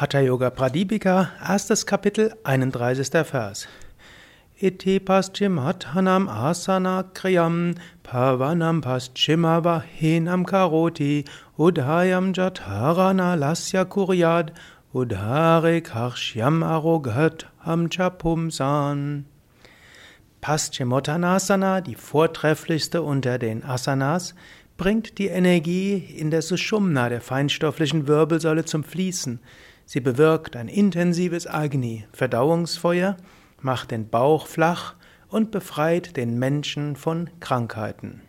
Hatha Yoga Pradipika, erstes Kapitel, 31. Vers. Iti paschimhathanam asana kriyam pavanam paschimavahinam karoti udhayam jatarana lasya kuryad udhare karshyam arogat amchapumsan. Paschimottanasana, die vortrefflichste unter den Asanas, bringt die Energie in der Sushumna, der feinstofflichen Wirbelsäule, zum Fließen. Sie bewirkt ein intensives Agni, Verdauungsfeuer, macht den Bauch flach und befreit den Menschen von Krankheiten.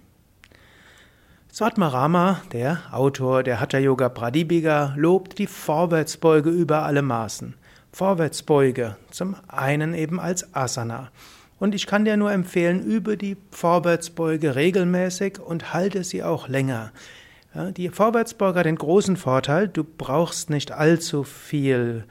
Svatmarama, der Autor der Hatha Yoga Pradipika, lobt die Vorwärtsbeuge über alle Maßen. Vorwärtsbeuge, zum einen eben als Asana. Und ich kann dir nur empfehlen, übe die Vorwärtsbeuge regelmäßig und halte sie auch länger. Ja, die Vorwärtsbeuge hat den großen Vorteil, du brauchst nicht allzu viel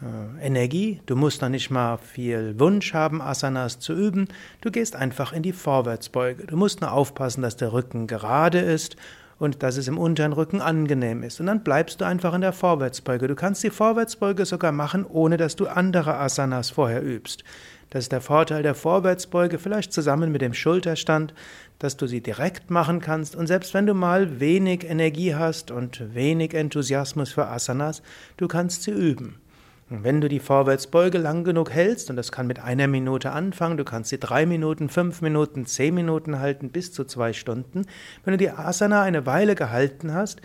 äh, Energie, du musst noch nicht mal viel Wunsch haben, Asanas zu üben, du gehst einfach in die Vorwärtsbeuge. Du musst nur aufpassen, dass der Rücken gerade ist und dass es im unteren Rücken angenehm ist. Und dann bleibst du einfach in der Vorwärtsbeuge. Du kannst die Vorwärtsbeuge sogar machen, ohne dass du andere Asanas vorher übst. Das ist der Vorteil der Vorwärtsbeuge, vielleicht zusammen mit dem Schulterstand, dass du sie direkt machen kannst. Und selbst wenn du mal wenig Energie hast und wenig Enthusiasmus für Asanas, du kannst sie üben. Und wenn du die Vorwärtsbeuge lang genug hältst, und das kann mit einer Minute anfangen, du kannst sie drei Minuten, fünf Minuten, zehn Minuten halten, bis zu zwei Stunden. Wenn du die Asana eine Weile gehalten hast,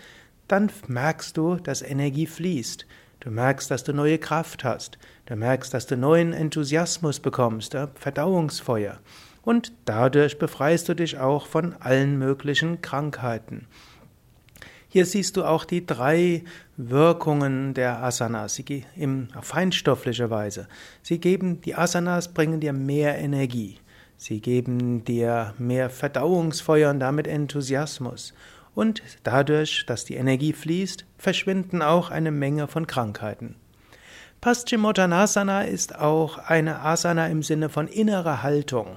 dann merkst du, dass Energie fließt. Du merkst, dass du neue Kraft hast. Du merkst, dass du neuen Enthusiasmus bekommst, Verdauungsfeuer. Und dadurch befreist du dich auch von allen möglichen Krankheiten. Hier siehst du auch die drei Wirkungen der Asanas, sie in feinstofflicher Weise. Sie geben, die Asanas bringen dir mehr Energie. Sie geben dir mehr Verdauungsfeuer und damit Enthusiasmus. Und dadurch, dass die Energie fließt, verschwinden auch eine Menge von Krankheiten. Paschimottanasana ist auch eine Asana im Sinne von innerer Haltung.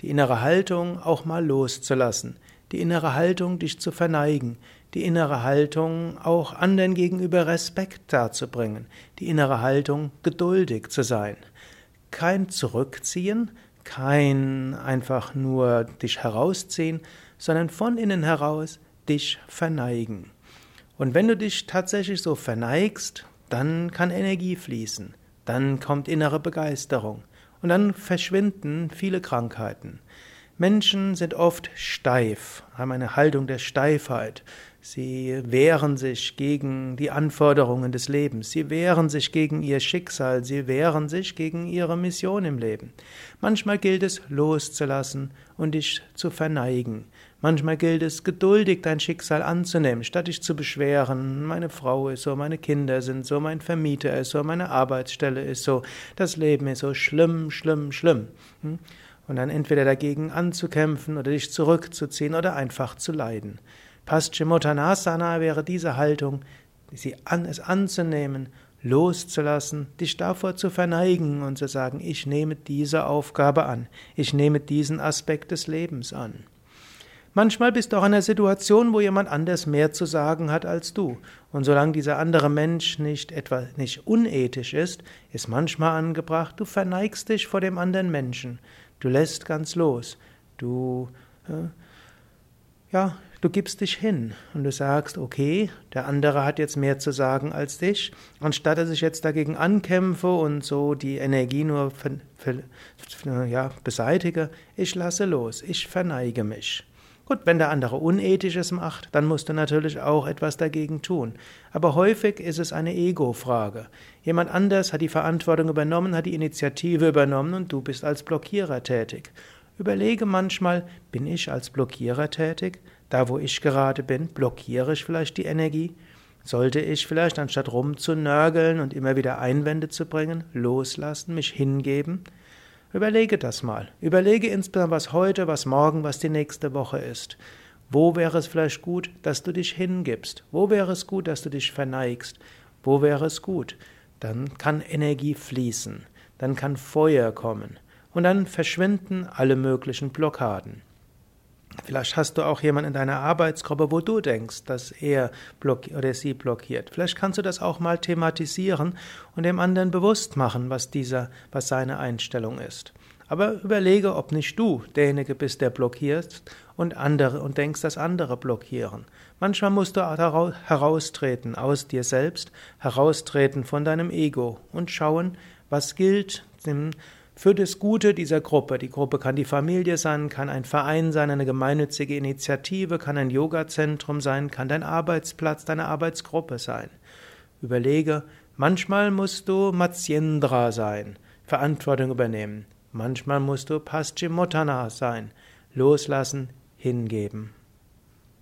Die innere Haltung auch mal loszulassen. Die innere Haltung, dich zu verneigen. Die innere Haltung, auch anderen gegenüber Respekt darzubringen. Die innere Haltung, geduldig zu sein. Kein Zurückziehen, kein einfach nur dich herausziehen, sondern von innen heraus dich verneigen. Und wenn du dich tatsächlich so verneigst, dann kann Energie fließen, dann kommt innere Begeisterung und dann verschwinden viele Krankheiten. Menschen sind oft steif, haben eine Haltung der Steifheit. Sie wehren sich gegen die Anforderungen des Lebens, sie wehren sich gegen ihr Schicksal, sie wehren sich gegen ihre Mission im Leben. Manchmal gilt es loszulassen und dich zu verneigen. Manchmal gilt es geduldig dein Schicksal anzunehmen, statt dich zu beschweren, meine Frau ist so, meine Kinder sind so, mein Vermieter ist so, meine Arbeitsstelle ist so, das Leben ist so schlimm, schlimm, schlimm. Hm? Und dann entweder dagegen anzukämpfen oder dich zurückzuziehen oder einfach zu leiden. Paschimottanasana wäre diese Haltung, sie an, es anzunehmen, loszulassen, dich davor zu verneigen und zu sagen, ich nehme diese Aufgabe an, ich nehme diesen Aspekt des Lebens an. Manchmal bist du auch in einer Situation, wo jemand anders mehr zu sagen hat als du. Und solange dieser andere Mensch nicht etwa nicht unethisch ist, ist manchmal angebracht, du verneigst dich vor dem anderen Menschen. Du lässt ganz los. Du äh, ja, du gibst dich hin und du sagst, okay, der andere hat jetzt mehr zu sagen als dich, anstatt dass ich jetzt dagegen ankämpfe und so die Energie nur ja, beseitige, ich lasse los, ich verneige mich. Gut, wenn der andere Unethisches macht, dann musst du natürlich auch etwas dagegen tun. Aber häufig ist es eine Ego-Frage. Jemand anders hat die Verantwortung übernommen, hat die Initiative übernommen und du bist als Blockierer tätig. Überlege manchmal, bin ich als Blockierer tätig? Da, wo ich gerade bin, blockiere ich vielleicht die Energie? Sollte ich vielleicht, anstatt rumzunörgeln und immer wieder Einwände zu bringen, loslassen, mich hingeben? Überlege das mal. Überlege insbesondere, was heute, was morgen, was die nächste Woche ist. Wo wäre es vielleicht gut, dass du dich hingibst? Wo wäre es gut, dass du dich verneigst? Wo wäre es gut? Dann kann Energie fließen. Dann kann Feuer kommen und dann verschwinden alle möglichen Blockaden. Vielleicht hast du auch jemanden in deiner Arbeitsgruppe, wo du denkst, dass er oder sie blockiert. Vielleicht kannst du das auch mal thematisieren und dem anderen bewusst machen, was dieser, was seine Einstellung ist. Aber überlege, ob nicht du derjenige bist, der blockiert und andere und denkst, dass andere blockieren. Manchmal musst du heraustreten aus dir selbst, heraustreten von deinem Ego und schauen, was gilt für das Gute dieser Gruppe. Die Gruppe kann die Familie sein, kann ein Verein sein, eine gemeinnützige Initiative, kann ein Yogazentrum sein, kann dein Arbeitsplatz, deine Arbeitsgruppe sein. Überlege, manchmal musst du Matsyendra sein, Verantwortung übernehmen. Manchmal musst du Paschimotana sein, loslassen, hingeben.